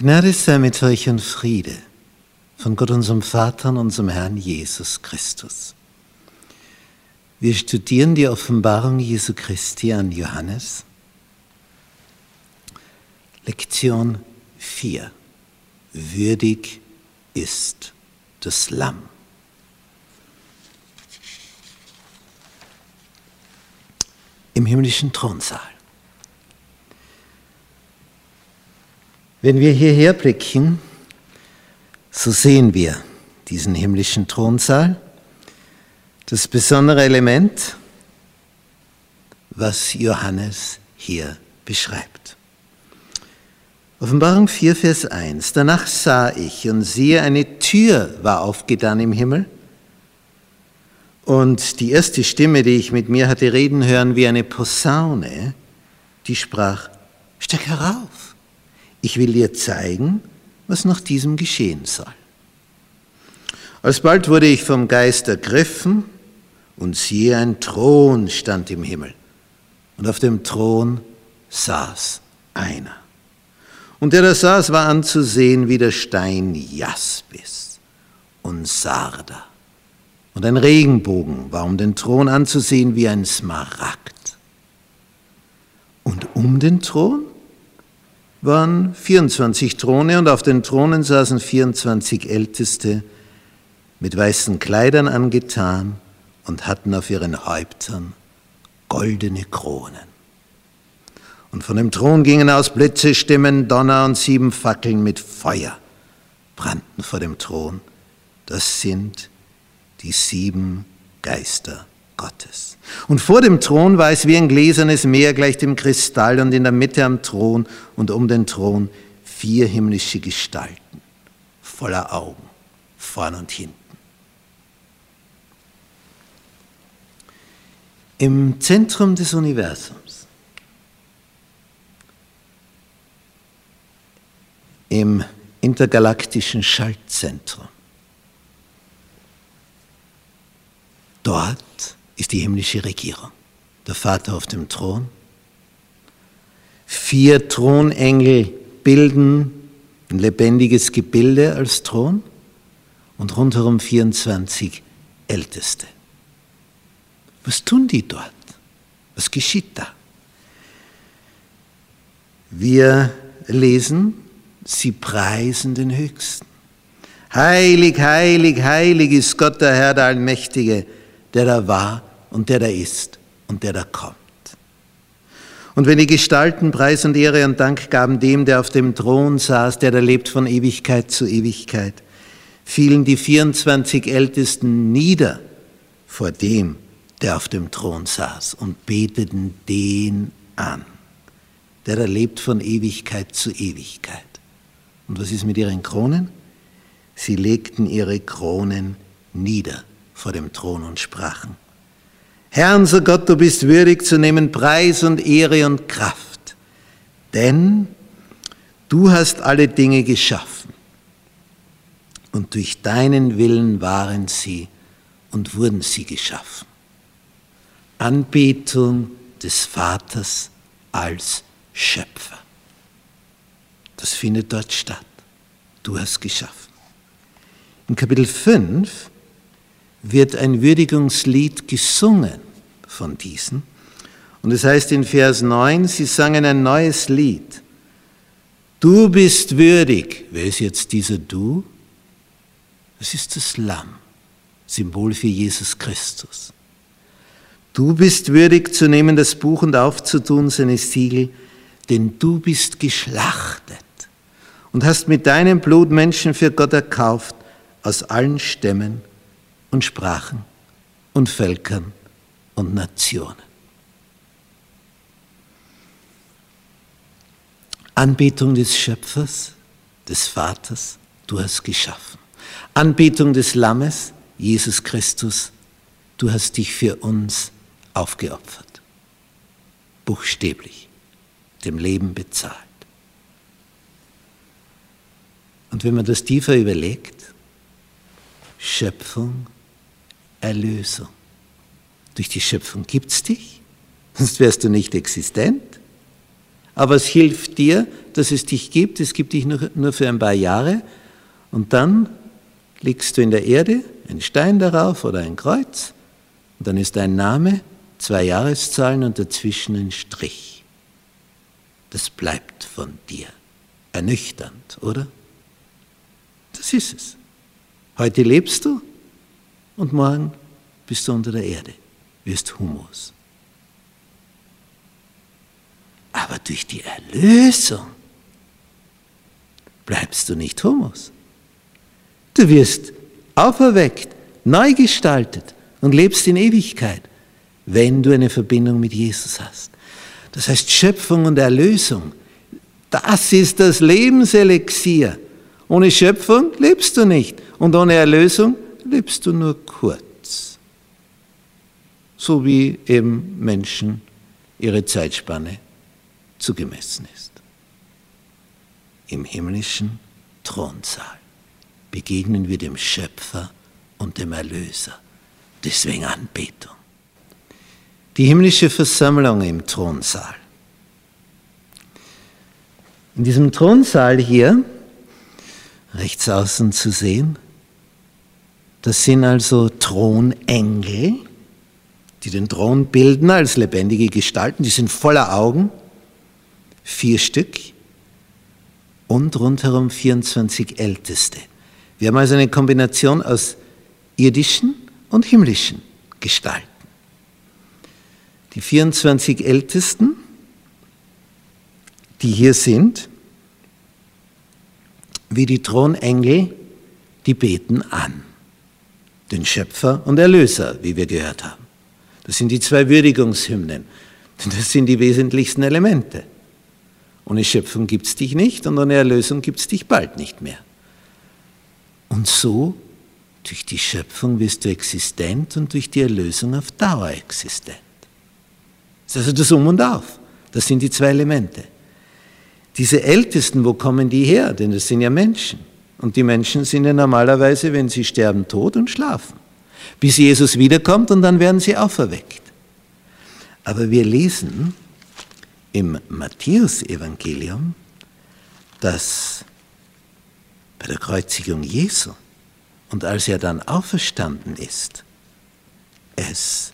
Gnade sei mit euch und Friede von Gott unserem Vater und unserem Herrn Jesus Christus. Wir studieren die Offenbarung Jesu Christi an Johannes. Lektion 4. Würdig ist das Lamm. Im himmlischen Thronsaal. Wenn wir hierher blicken, so sehen wir diesen himmlischen Thronsaal. Das besondere Element, was Johannes hier beschreibt. Offenbarung 4, Vers 1. Danach sah ich und siehe, eine Tür war aufgetan im Himmel. Und die erste Stimme, die ich mit mir hatte reden hören, wie eine Posaune, die sprach, steig herauf ich will dir zeigen, was nach diesem geschehen soll. Alsbald wurde ich vom Geist ergriffen und siehe, ein Thron stand im Himmel und auf dem Thron saß einer. Und der da saß, war anzusehen wie der Stein Jaspis und Sarda. Und ein Regenbogen war um den Thron anzusehen wie ein Smaragd. Und um den Thron waren 24 Throne und auf den Thronen saßen 24 Älteste mit weißen Kleidern angetan und hatten auf ihren Häuptern goldene Kronen. Und von dem Thron gingen aus Blitze, Stimmen, Donner und sieben Fackeln mit Feuer brannten vor dem Thron. Das sind die sieben Geister Gottes. Und vor dem Thron war es wie ein gläsernes Meer gleich dem Kristall und in der Mitte am Thron und um den Thron vier himmlische Gestalten voller Augen, vorn und hinten. Im Zentrum des Universums, im intergalaktischen Schaltzentrum, dort ist die himmlische Regierung. Der Vater auf dem Thron. Vier Thronengel bilden ein lebendiges Gebilde als Thron und rundherum 24 Älteste. Was tun die dort? Was geschieht da? Wir lesen, sie preisen den Höchsten. Heilig, heilig, heilig ist Gott der Herr, der Allmächtige, der da war und der da ist und der da kommt. Und wenn die Gestalten Preis und Ehre und Dank gaben dem, der auf dem Thron saß, der da lebt von Ewigkeit zu Ewigkeit, fielen die 24 Ältesten nieder vor dem, der auf dem Thron saß und beteten den an, der da lebt von Ewigkeit zu Ewigkeit. Und was ist mit ihren Kronen? Sie legten ihre Kronen nieder vor dem Thron und sprachen, Herr unser Gott, du bist würdig zu nehmen Preis und Ehre und Kraft, denn du hast alle Dinge geschaffen und durch deinen Willen waren sie und wurden sie geschaffen. Anbetung des Vaters als Schöpfer. Das findet dort statt. Du hast geschaffen. In Kapitel 5 wird ein Würdigungslied gesungen von diesen. Und es heißt in Vers 9, sie sangen ein neues Lied. Du bist würdig. Wer ist jetzt dieser Du? Das ist das Lamm, Symbol für Jesus Christus. Du bist würdig zu nehmen das Buch und aufzutun seine Siegel, denn du bist geschlachtet und hast mit deinem Blut Menschen für Gott erkauft aus allen Stämmen und Sprachen und Völkern und Nationen. Anbetung des Schöpfers, des Vaters, du hast geschaffen. Anbetung des Lammes, Jesus Christus, du hast dich für uns aufgeopfert. Buchstäblich, dem Leben bezahlt. Und wenn man das tiefer überlegt, Schöpfung, Erlösung. Durch die Schöpfung gibt es dich, sonst wärst du nicht existent. Aber es hilft dir, dass es dich gibt. Es gibt dich nur, nur für ein paar Jahre. Und dann legst du in der Erde einen Stein darauf oder ein Kreuz. Und dann ist dein Name, zwei Jahreszahlen und dazwischen ein Strich. Das bleibt von dir. Ernüchternd, oder? Das ist es. Heute lebst du und morgen bist du unter der Erde, wirst Humus. Aber durch die Erlösung bleibst du nicht Humus. Du wirst auferweckt, neu gestaltet und lebst in Ewigkeit, wenn du eine Verbindung mit Jesus hast. Das heißt, Schöpfung und Erlösung, das ist das Lebenselixier. Ohne Schöpfung lebst du nicht und ohne Erlösung lebst du nur kurz. So wie eben Menschen ihre Zeitspanne zugemessen ist. Im himmlischen Thronsaal begegnen wir dem Schöpfer und dem Erlöser. Deswegen Anbetung. Die himmlische Versammlung im Thronsaal. In diesem Thronsaal hier, rechts außen zu sehen, das sind also Thronengel, die den Thron bilden als lebendige Gestalten, die sind voller Augen, vier Stück und rundherum 24 Älteste. Wir haben also eine Kombination aus irdischen und himmlischen Gestalten. Die 24 Ältesten, die hier sind, wie die Thronengel, die beten an. Den Schöpfer und Erlöser, wie wir gehört haben. Das sind die zwei Würdigungshymnen. Das sind die wesentlichsten Elemente. Ohne Schöpfung gibt es dich nicht und ohne Erlösung gibt es dich bald nicht mehr. Und so, durch die Schöpfung wirst du existent und durch die Erlösung auf Dauer existent. Das ist also das Um und Auf. Das sind die zwei Elemente. Diese Ältesten, wo kommen die her? Denn das sind ja Menschen. Und die Menschen sind ja normalerweise, wenn sie sterben, tot und schlafen. Bis Jesus wiederkommt und dann werden sie auferweckt. Aber wir lesen, im Matthäusevangelium, dass bei der Kreuzigung Jesu und als er dann auferstanden ist, es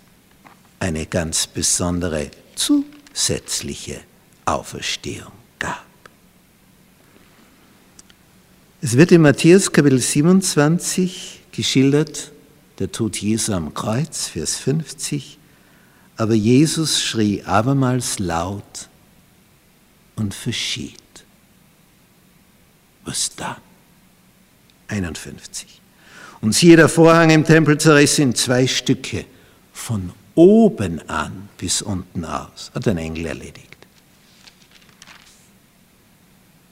eine ganz besondere zusätzliche Auferstehung gab. Es wird in Matthäus Kapitel 27 geschildert, der Tod Jesu am Kreuz, Vers 50, aber Jesus schrie abermals laut und verschied. Was da? 51. Und siehe, der Vorhang im Tempel zerriss in zwei Stücke, von oben an bis unten aus. Hat ein Engel erledigt.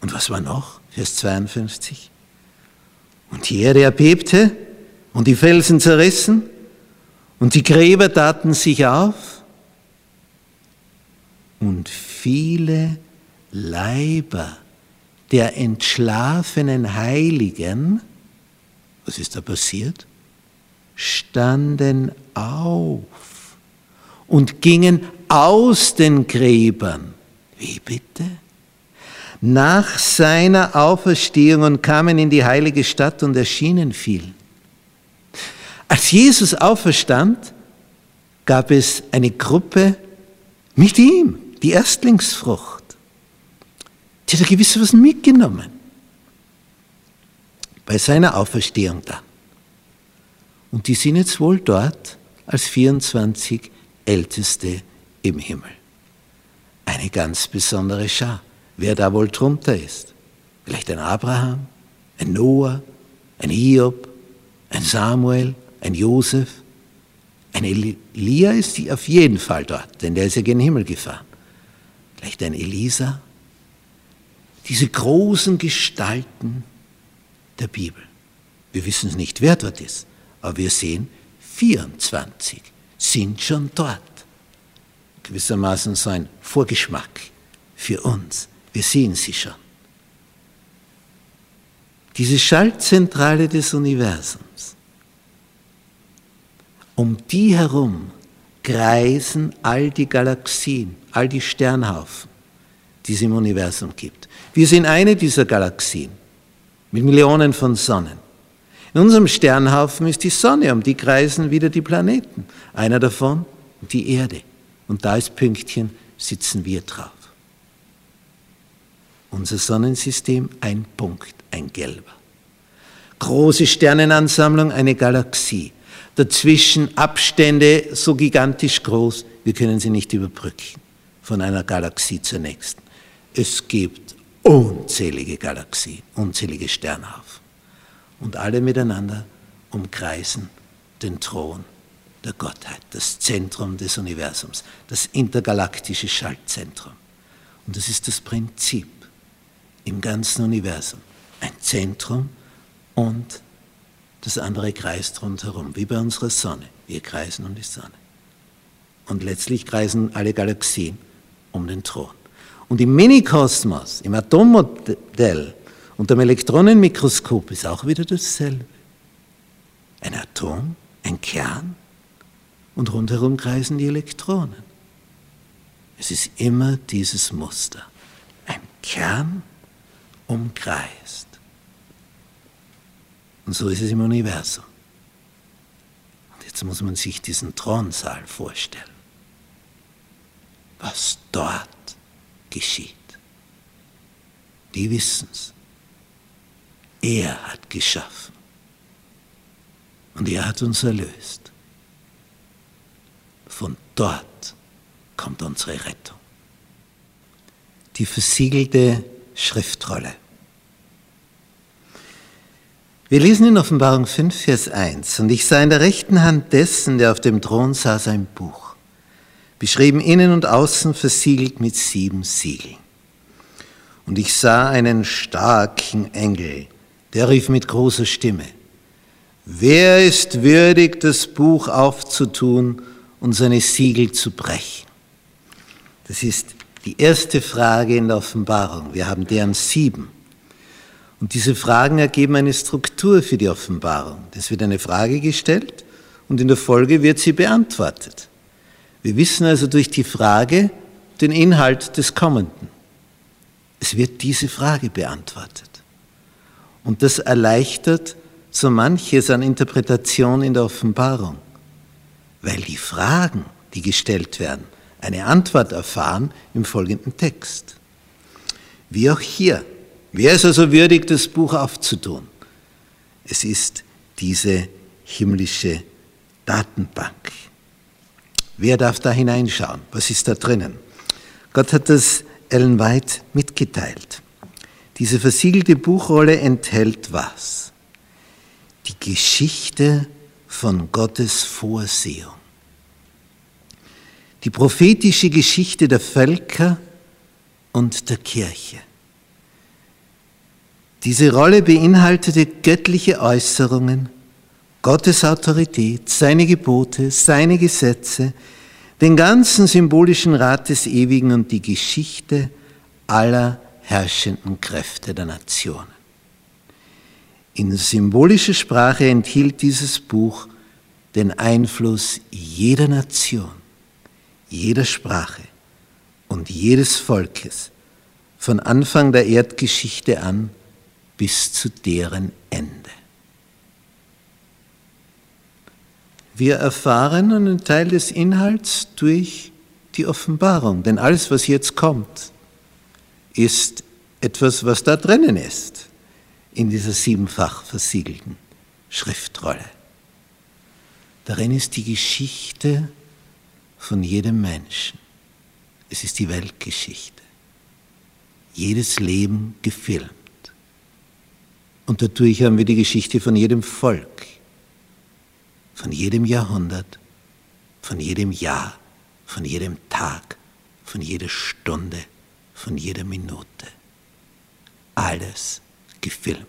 Und was war noch? Vers 52. Und die Erde erbebte und die Felsen zerrissen und die Gräber taten sich auf und viele Leiber der entschlafenen Heiligen, was ist da passiert? Standen auf und gingen aus den Gräbern. Wie bitte? Nach seiner Auferstehung und kamen in die heilige Stadt und erschienen vielen. Als Jesus auferstand, gab es eine Gruppe mit ihm, die Erstlingsfrucht. Die hat gewiss was mitgenommen. Bei seiner Auferstehung dann. Und die sind jetzt wohl dort als 24 Älteste im Himmel. Eine ganz besondere Schar. Wer da wohl drunter ist. Vielleicht ein Abraham, ein Noah, ein Hiob, ein Samuel, ein Josef, ein Elia ist auf jeden Fall dort, denn der ist ja gen Himmel gefahren. Vielleicht ein Elisa. Diese großen Gestalten der Bibel. Wir wissen es nicht, wer dort ist, aber wir sehen, 24 sind schon dort. Gewissermaßen so ein Vorgeschmack für uns. Wir sehen sie schon. Diese Schaltzentrale des Universums um die herum kreisen all die Galaxien, all die Sternhaufen, die es im Universum gibt. Wir sind eine dieser Galaxien mit Millionen von Sonnen. In unserem Sternhaufen ist die Sonne, um die kreisen wieder die Planeten. Einer davon die Erde. Und da ist Pünktchen, sitzen wir drauf. Unser Sonnensystem ein Punkt, ein gelber. Große Sternenansammlung, eine Galaxie. Dazwischen Abstände so gigantisch groß, wir können sie nicht überbrücken von einer Galaxie zur nächsten. Es gibt unzählige Galaxien, unzählige Sternhaufen. Und alle miteinander umkreisen den Thron der Gottheit, das Zentrum des Universums, das intergalaktische Schaltzentrum. Und das ist das Prinzip im ganzen Universum. Ein Zentrum und das andere kreist rundherum, wie bei unserer Sonne. Wir kreisen um die Sonne. Und letztlich kreisen alle Galaxien um den Thron. Und im Minikosmos, im Atommodell unter dem Elektronenmikroskop ist auch wieder dasselbe. Ein Atom, ein Kern und rundherum kreisen die Elektronen. Es ist immer dieses Muster. Ein Kern umkreist. Und so ist es im Universum. Und jetzt muss man sich diesen Thronsaal vorstellen. Was dort geschieht. Die wissen es. Er hat geschaffen. Und er hat uns erlöst. Von dort kommt unsere Rettung. Die versiegelte Schriftrolle. Wir lesen in Offenbarung 5, Vers 1, und ich sah in der rechten Hand dessen, der auf dem Thron saß, ein Buch, beschrieben innen und außen versiegelt mit sieben Siegeln. Und ich sah einen starken Engel, der rief mit großer Stimme, Wer ist würdig, das Buch aufzutun und seine Siegel zu brechen? Das ist die erste Frage in der Offenbarung. Wir haben deren sieben. Und diese Fragen ergeben eine Struktur für die Offenbarung. Es wird eine Frage gestellt und in der Folge wird sie beantwortet. Wir wissen also durch die Frage den Inhalt des Kommenden. Es wird diese Frage beantwortet. Und das erleichtert so manches an Interpretation in der Offenbarung, weil die Fragen, die gestellt werden, eine Antwort erfahren im folgenden Text. Wie auch hier Wer ist also würdig, das Buch aufzutun? Es ist diese himmlische Datenbank. Wer darf da hineinschauen? Was ist da drinnen? Gott hat das Ellen White mitgeteilt. Diese versiegelte Buchrolle enthält was? Die Geschichte von Gottes Vorsehung. Die prophetische Geschichte der Völker und der Kirche. Diese Rolle beinhaltete göttliche Äußerungen, Gottes Autorität, seine Gebote, seine Gesetze, den ganzen symbolischen Rat des Ewigen und die Geschichte aller herrschenden Kräfte der Nationen. In symbolischer Sprache enthielt dieses Buch den Einfluss jeder Nation, jeder Sprache und jedes Volkes von Anfang der Erdgeschichte an bis zu deren Ende. Wir erfahren einen Teil des Inhalts durch die Offenbarung, denn alles, was jetzt kommt, ist etwas, was da drinnen ist, in dieser siebenfach versiegelten Schriftrolle. Darin ist die Geschichte von jedem Menschen. Es ist die Weltgeschichte. Jedes Leben gefilmt. Und dadurch haben wir die Geschichte von jedem Volk, von jedem Jahrhundert, von jedem Jahr, von jedem Tag, von jeder Stunde, von jeder Minute. Alles gefilmt.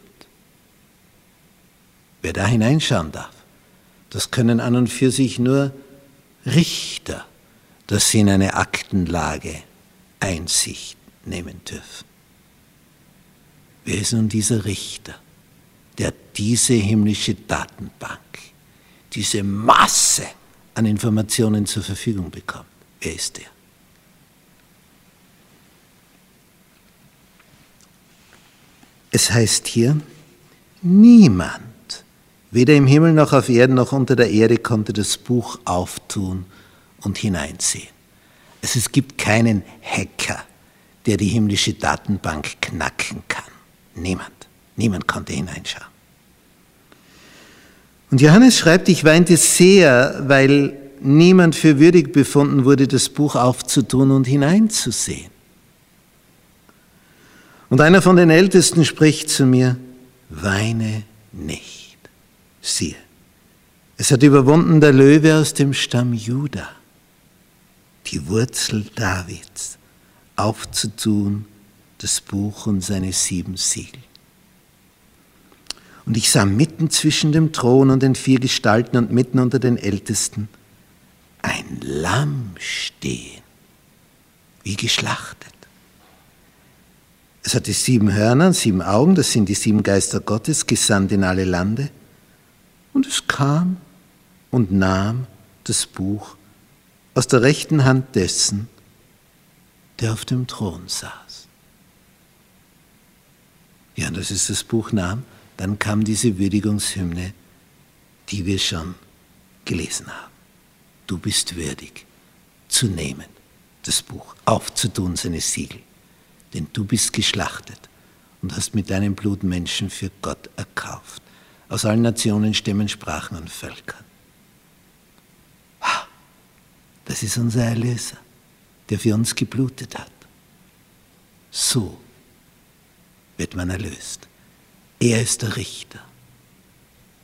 Wer da hineinschauen darf, das können an und für sich nur Richter, dass sie in eine Aktenlage Einsicht nehmen dürfen. Wer ist nun dieser Richter? Der diese himmlische Datenbank, diese Masse an Informationen zur Verfügung bekommt. Wer ist der? Es heißt hier, niemand, weder im Himmel noch auf Erden noch unter der Erde, konnte das Buch auftun und hineinsehen. Also es gibt keinen Hacker, der die himmlische Datenbank knacken kann. Niemand. Niemand konnte hineinschauen. Und Johannes schreibt, ich weinte sehr, weil niemand für würdig befunden wurde, das Buch aufzutun und hineinzusehen. Und einer von den Ältesten spricht zu mir, weine nicht. Siehe, es hat überwunden der Löwe aus dem Stamm Juda, die Wurzel Davids, aufzutun das Buch und seine sieben Siegel. Und ich sah mitten zwischen dem Thron und den vier Gestalten und mitten unter den Ältesten ein Lamm stehen, wie geschlachtet. Es hatte sieben Hörner und sieben Augen, das sind die sieben Geister Gottes, gesandt in alle Lande. Und es kam und nahm das Buch aus der rechten Hand dessen, der auf dem Thron saß. Ja, als es das Buch nahm, dann kam diese Würdigungshymne, die wir schon gelesen haben. Du bist würdig zu nehmen, das Buch, aufzutun seine Siegel, denn du bist geschlachtet und hast mit deinem Blut Menschen für Gott erkauft, aus allen Nationen, Stämmen, Sprachen und Völkern. Das ist unser Erlöser, der für uns geblutet hat. So wird man erlöst. Er ist der Richter.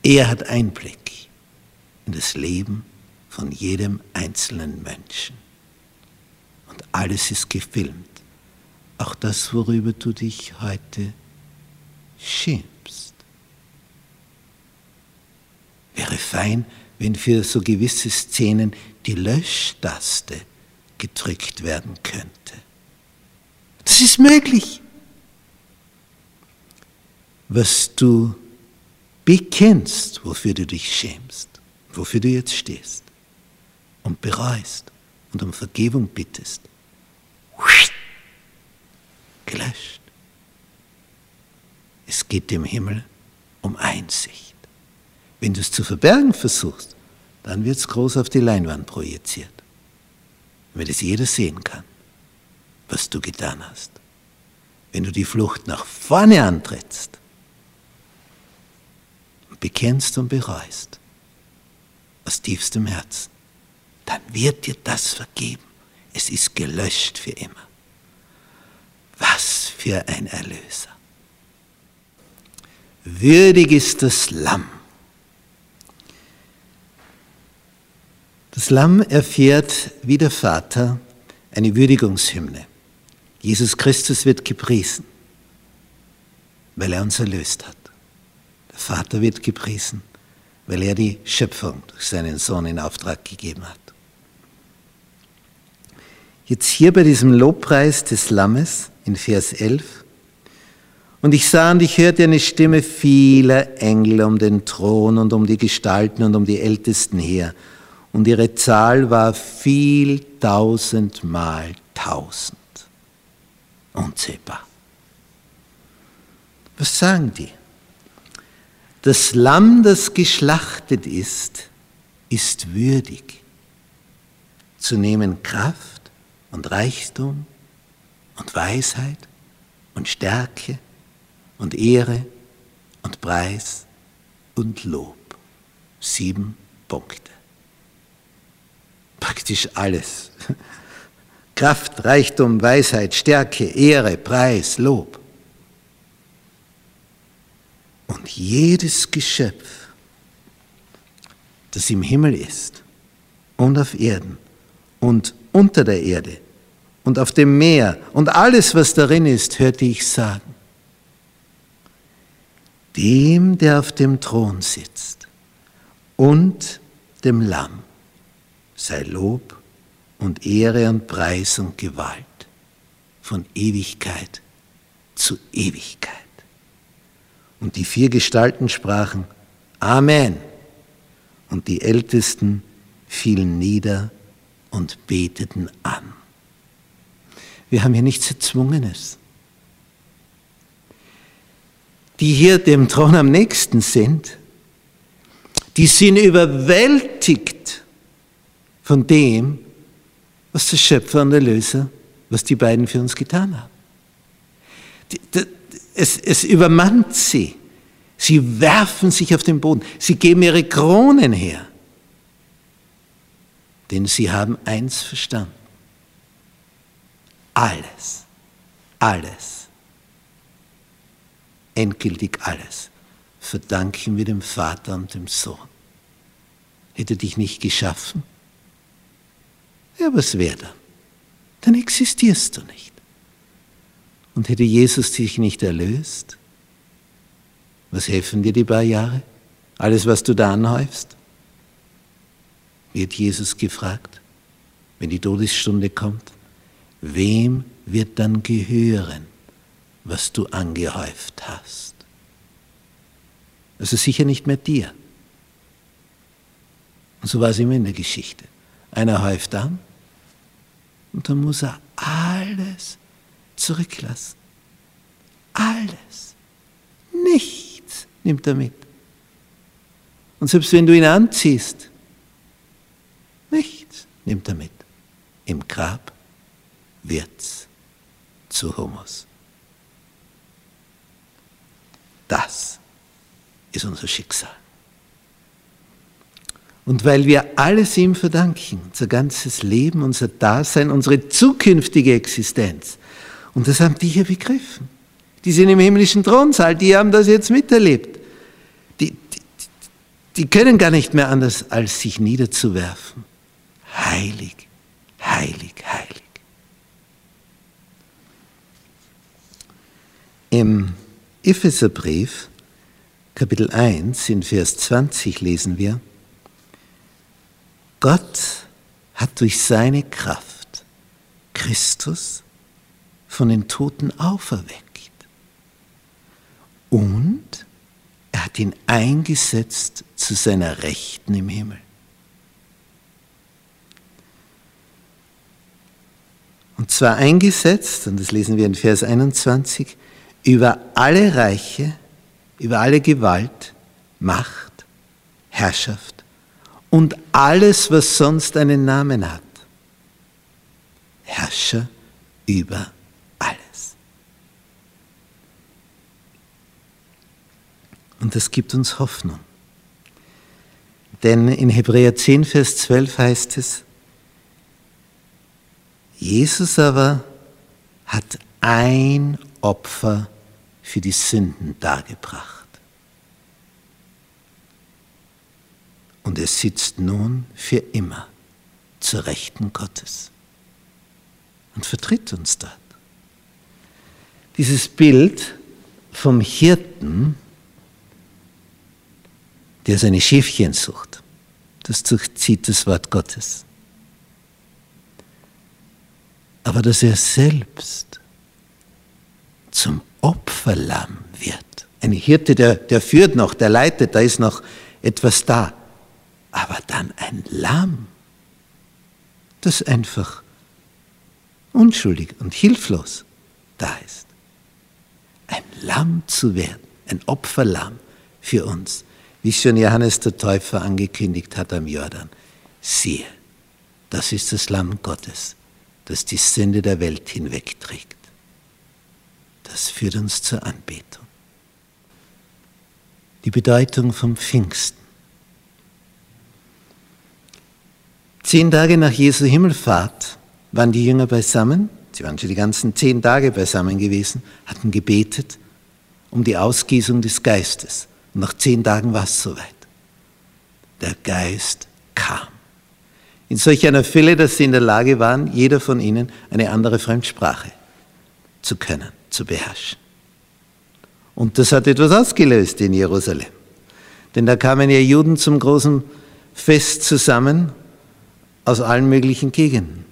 Er hat Einblick in das Leben von jedem einzelnen Menschen. Und alles ist gefilmt. Auch das, worüber du dich heute schämst. Wäre fein, wenn für so gewisse Szenen die Löschtaste gedrückt werden könnte. Das ist möglich was du bekennst, wofür du dich schämst, wofür du jetzt stehst und bereust und um Vergebung bittest, gelöscht. Es geht dem Himmel um Einsicht. Wenn du es zu verbergen versuchst, dann wird es groß auf die Leinwand projiziert, damit es jeder sehen kann, was du getan hast. Wenn du die Flucht nach vorne antrittst, bekennst und bereust, aus tiefstem Herzen, dann wird dir das vergeben. Es ist gelöscht für immer. Was für ein Erlöser. Würdig ist das Lamm. Das Lamm erfährt wie der Vater eine Würdigungshymne. Jesus Christus wird gepriesen, weil er uns erlöst hat. Vater wird gepriesen, weil er die Schöpfung durch seinen Sohn in Auftrag gegeben hat. Jetzt hier bei diesem Lobpreis des Lammes in Vers 11. Und ich sah und ich hörte eine Stimme vieler Engel um den Thron und um die Gestalten und um die Ältesten her. Und ihre Zahl war viel tausendmal tausend. Unzählbar. Was sagen die? Das Lamm, das geschlachtet ist, ist würdig zu nehmen Kraft und Reichtum und Weisheit und Stärke und Ehre und Preis und Lob. Sieben Punkte. Praktisch alles. Kraft, Reichtum, Weisheit, Stärke, Ehre, Preis, Lob. Und jedes Geschöpf, das im Himmel ist und auf Erden und unter der Erde und auf dem Meer und alles, was darin ist, hörte ich sagen, dem, der auf dem Thron sitzt und dem Lamm sei Lob und Ehre und Preis und Gewalt von Ewigkeit zu Ewigkeit. Und die vier Gestalten sprachen Amen. Und die Ältesten fielen nieder und beteten an. Wir haben hier nichts Erzwungenes. die hier dem Thron am nächsten sind, die sind überwältigt von dem, was der Schöpfer und Erlöser, was die beiden für uns getan haben. Es, es übermannt sie. Sie werfen sich auf den Boden. Sie geben ihre Kronen her. Denn sie haben eins verstanden. Alles, alles, endgültig alles, verdanken wir dem Vater und dem Sohn. Hätte dich nicht geschaffen? Ja, was wäre dann? Dann existierst du nicht. Und hätte Jesus dich nicht erlöst? Was helfen dir die paar Jahre? Alles, was du da anhäufst? Wird Jesus gefragt, wenn die Todesstunde kommt? Wem wird dann gehören, was du angehäuft hast? Also sicher nicht mehr dir. Und so war es immer in der Geschichte. Einer häuft an und dann muss er alles zurücklassen. Alles. Nichts nimmt er mit. Und selbst wenn du ihn anziehst, nichts nimmt er mit. Im Grab wird's zu Humus. Das ist unser Schicksal. Und weil wir alles ihm verdanken, unser ganzes Leben, unser Dasein, unsere zukünftige Existenz, und das haben die hier begriffen. Die sind im himmlischen Thronsaal, die haben das jetzt miterlebt. Die, die, die können gar nicht mehr anders, als sich niederzuwerfen. Heilig, heilig, heilig. Im Epheserbrief, Kapitel 1, in Vers 20 lesen wir, Gott hat durch seine Kraft Christus von den Toten auferweckt. Und er hat ihn eingesetzt zu seiner Rechten im Himmel. Und zwar eingesetzt, und das lesen wir in Vers 21, über alle Reiche, über alle Gewalt, Macht, Herrschaft und alles, was sonst einen Namen hat. Herrscher über alles. Und das gibt uns Hoffnung. Denn in Hebräer 10, Vers 12 heißt es, Jesus aber hat ein Opfer für die Sünden dargebracht. Und er sitzt nun für immer zur Rechten Gottes und vertritt uns dort. Dieses Bild vom Hirten, der seine Schäfchen sucht, das durchzieht das Wort Gottes. Aber dass er selbst zum Opferlamm wird. Ein Hirte, der, der führt noch, der leitet, da ist noch etwas da. Aber dann ein Lamm, das einfach unschuldig und hilflos da ist. Ein Lamm zu werden, ein Opferlamm für uns, wie schon Johannes der Täufer angekündigt hat am Jordan. Siehe, das ist das Lamm Gottes, das die Sünde der Welt hinwegträgt. Das führt uns zur Anbetung. Die Bedeutung vom Pfingsten. Zehn Tage nach Jesu Himmelfahrt waren die Jünger beisammen. Sie waren schon die ganzen zehn Tage beisammen gewesen, hatten gebetet um die Ausgießung des Geistes. Und nach zehn Tagen war es soweit. Der Geist kam. In solch einer Fülle, dass sie in der Lage waren, jeder von ihnen eine andere Fremdsprache zu können, zu beherrschen. Und das hat etwas ausgelöst in Jerusalem. Denn da kamen ja Juden zum großen Fest zusammen aus allen möglichen Gegenden.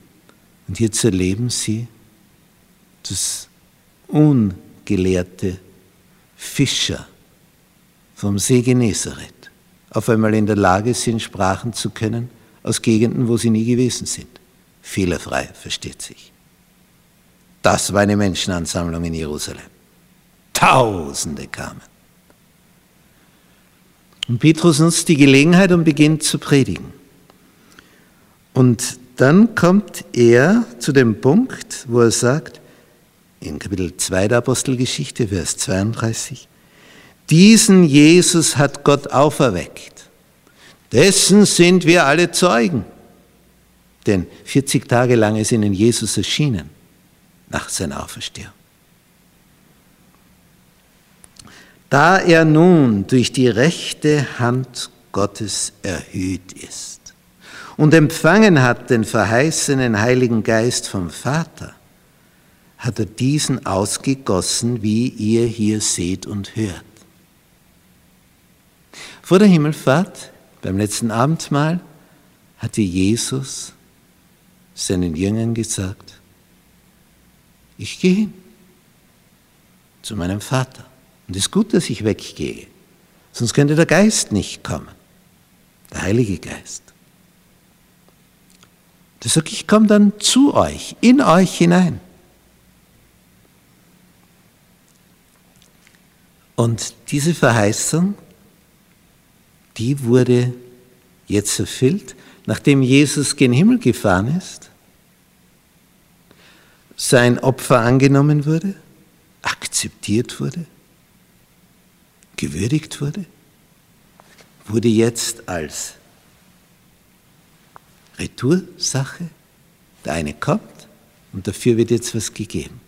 Und jetzt erleben sie das ungelehrte Fischer vom See Genezareth auf einmal in der Lage sind, Sprachen zu können aus Gegenden, wo sie nie gewesen sind. Fehlerfrei, versteht sich. Das war eine Menschenansammlung in Jerusalem. Tausende kamen. Und Petrus nutzt die Gelegenheit und beginnt zu predigen. Und dann kommt er zu dem Punkt, wo er sagt, in Kapitel 2 der Apostelgeschichte, Vers 32, diesen Jesus hat Gott auferweckt. Dessen sind wir alle Zeugen. Denn 40 Tage lang ist ihnen Jesus erschienen nach seiner Auferstehung. Da er nun durch die rechte Hand Gottes erhöht ist und empfangen hat den verheißenen Heiligen Geist vom Vater, hat er diesen ausgegossen, wie ihr hier seht und hört. Vor der Himmelfahrt, beim letzten Abendmahl, hatte Jesus seinen Jüngern gesagt, ich gehe hin zu meinem Vater. Und es ist gut, dass ich weggehe, sonst könnte der Geist nicht kommen, der Heilige Geist. Der sagt, ich komme dann zu euch, in euch hinein. Und diese Verheißung, die wurde jetzt erfüllt, nachdem Jesus gen Himmel gefahren ist, sein Opfer angenommen wurde, akzeptiert wurde, gewürdigt wurde, wurde jetzt als Retoursache. Der eine kommt und dafür wird jetzt was gegeben.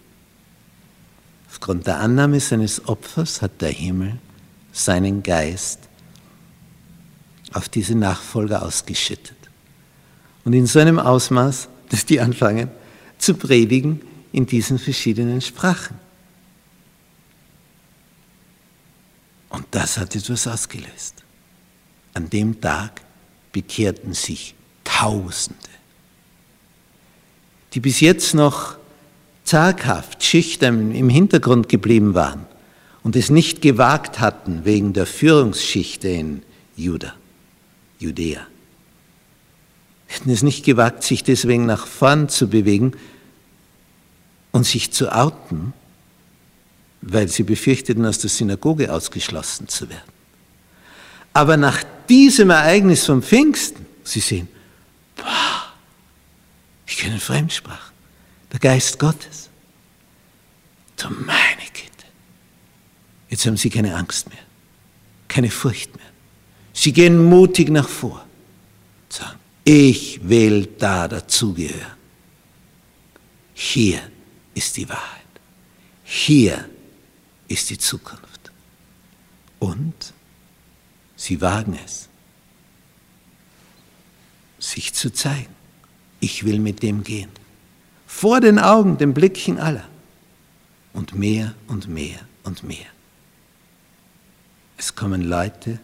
Aufgrund der Annahme seines Opfers hat der Himmel seinen Geist auf diese Nachfolger ausgeschüttet. Und in so einem Ausmaß, dass die anfangen zu predigen in diesen verschiedenen Sprachen. Und das hat etwas ausgelöst. An dem Tag bekehrten sich Tausende, die bis jetzt noch zaghaft, schüchtern im Hintergrund geblieben waren und es nicht gewagt hatten wegen der Führungsschichte in Juda, Judäa. Hätten es nicht gewagt, sich deswegen nach vorn zu bewegen und sich zu outen, weil sie befürchteten, aus der Synagoge ausgeschlossen zu werden. Aber nach diesem Ereignis vom Pfingsten, Sie sehen, boah, ich kenne Fremdsprachen, der Geist Gottes. Du meine Güte. Jetzt haben Sie keine Angst mehr, keine Furcht mehr. Sie gehen mutig nach vor, sagen, ich will da dazugehören. Hier ist die Wahrheit. Hier ist die Zukunft. Und sie wagen es sich zu zeigen. Ich will mit dem gehen. Vor den Augen, den Blicken aller. Und mehr und mehr und mehr. Es kommen Leute,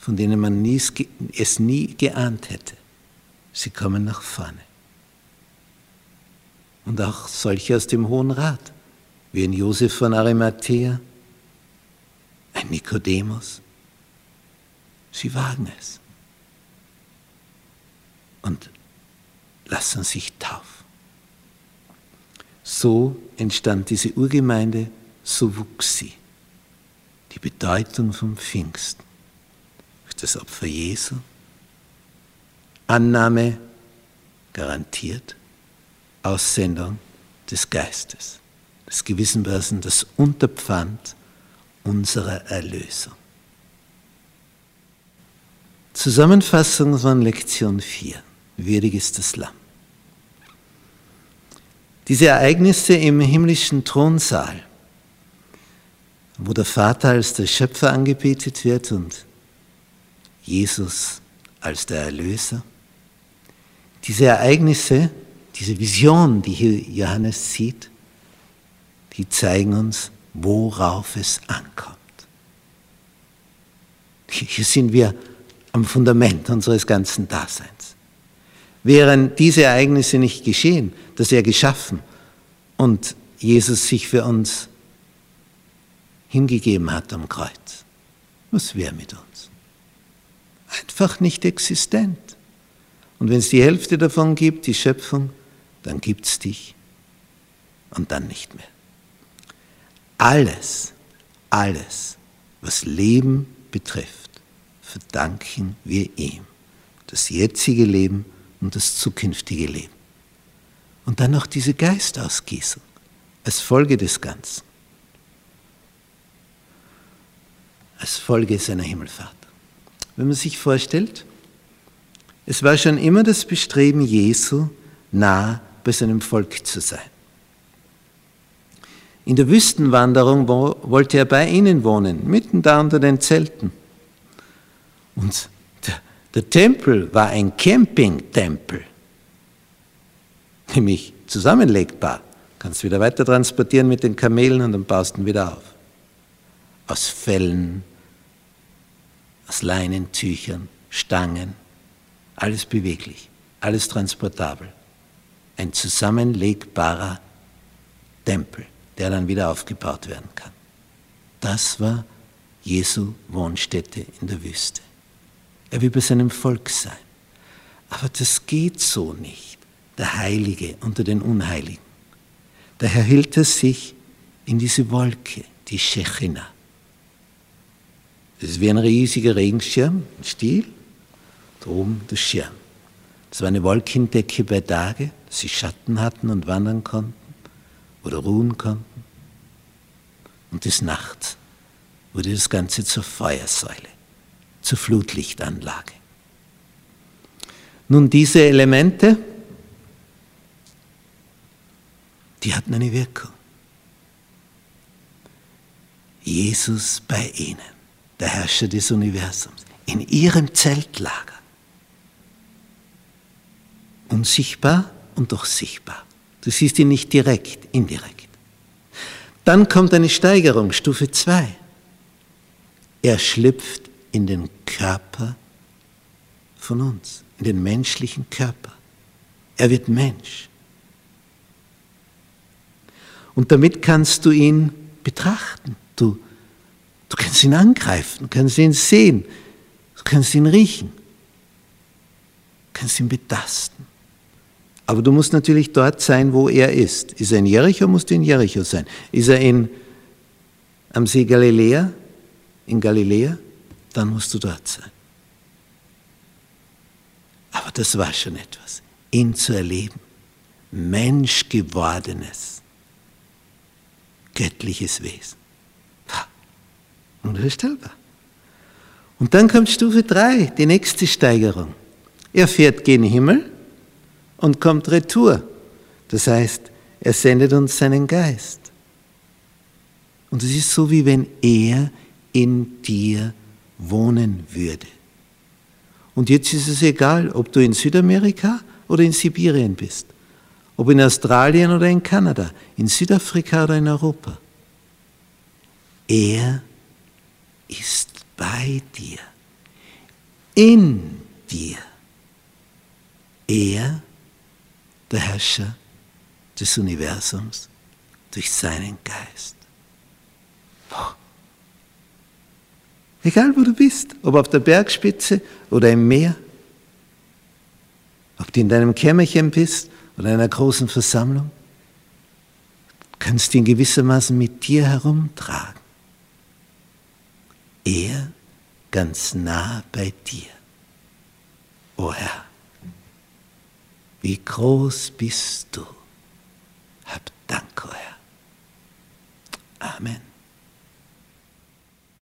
von denen man es nie geahnt hätte. Sie kommen nach vorne. Und auch solche aus dem Hohen Rat, wie ein Josef von Arimathea, ein Nikodemus. Sie wagen es und lassen sich taufen. So entstand diese Urgemeinde, so wuchs sie. Die Bedeutung vom Pfingsten. Das Opfer Jesu. Annahme garantiert. Aussendung des Geistes. Das Gewissenbörsen, das Unterpfand unserer Erlösung. Zusammenfassung von Lektion 4 würdig ist das Lamm. Diese Ereignisse im himmlischen Thronsaal, wo der Vater als der Schöpfer angebetet wird und Jesus als der Erlöser, diese Ereignisse, diese Vision, die hier Johannes sieht, die zeigen uns, worauf es ankommt. Hier sind wir am Fundament unseres ganzen Daseins. Wären diese Ereignisse nicht geschehen, dass er geschaffen und Jesus sich für uns hingegeben hat am Kreuz, was wäre mit uns? Einfach nicht existent. Und wenn es die Hälfte davon gibt, die Schöpfung, dann gibt es dich und dann nicht mehr. Alles, alles, was Leben betrifft, verdanken wir ihm das jetzige Leben und das zukünftige Leben. Und dann noch diese Geistausgießung als Folge des Ganzen, als Folge seiner Himmelfahrt. Wenn man sich vorstellt, es war schon immer das Bestreben Jesu, nah bei seinem Volk zu sein. In der Wüstenwanderung wollte er bei ihnen wohnen, mitten da unter den Zelten. Und der, der Tempel war ein Campingtempel, nämlich zusammenlegbar. Kannst wieder weiter transportieren mit den Kamelen und dann baust du ihn wieder auf. Aus Fellen, aus Leinentüchern, Stangen, alles beweglich, alles transportabel. Ein zusammenlegbarer Tempel, der dann wieder aufgebaut werden kann. Das war Jesu Wohnstätte in der Wüste. Er will bei seinem Volk sein. Aber das geht so nicht, der Heilige unter den Unheiligen. Daher hielt er sich in diese Wolke, die Shechina. Das ist wie ein riesiger Regenschirm, ein Stiel, da oben der Schirm. Das war eine Wolkendecke bei Tage, dass sie Schatten hatten und wandern konnten oder ruhen konnten. Und des Nachts wurde das Ganze zur Feuersäule, zur Flutlichtanlage. Nun, diese Elemente, die hatten eine Wirkung. Jesus bei ihnen, der Herrscher des Universums, in ihrem Zeltlager. Unsichtbar und doch sichtbar. Du siehst ihn nicht direkt, indirekt. Dann kommt eine Steigerung, Stufe 2. Er schlüpft in den Körper von uns, in den menschlichen Körper. Er wird Mensch. Und damit kannst du ihn betrachten. Du, du kannst ihn angreifen, du kannst ihn sehen, du kannst ihn riechen, du kannst ihn betasten. Aber du musst natürlich dort sein, wo er ist. Ist er in Jericho, musst du in Jericho sein. Ist er in, am See Galiläa, in Galiläa, dann musst du dort sein. Aber das war schon etwas, ihn zu erleben. Menschgewordenes, göttliches Wesen. Unvorstellbar. Und dann kommt Stufe 3, die nächste Steigerung. Er fährt gen Himmel und kommt retour. Das heißt, er sendet uns seinen Geist. Und es ist so, wie wenn er in dir wohnen würde. Und jetzt ist es egal, ob du in Südamerika oder in Sibirien bist, ob in Australien oder in Kanada, in Südafrika oder in Europa. Er ist bei dir, in dir. Er der Herrscher des Universums durch seinen Geist. Egal wo du bist, ob auf der Bergspitze oder im Meer, ob du in deinem Kämmerchen bist oder in einer großen Versammlung, kannst du ihn gewissermaßen mit dir herumtragen. Er ganz nah bei dir, o Herr. Wie groß bist du? Hab Dank, o Herr. Amen.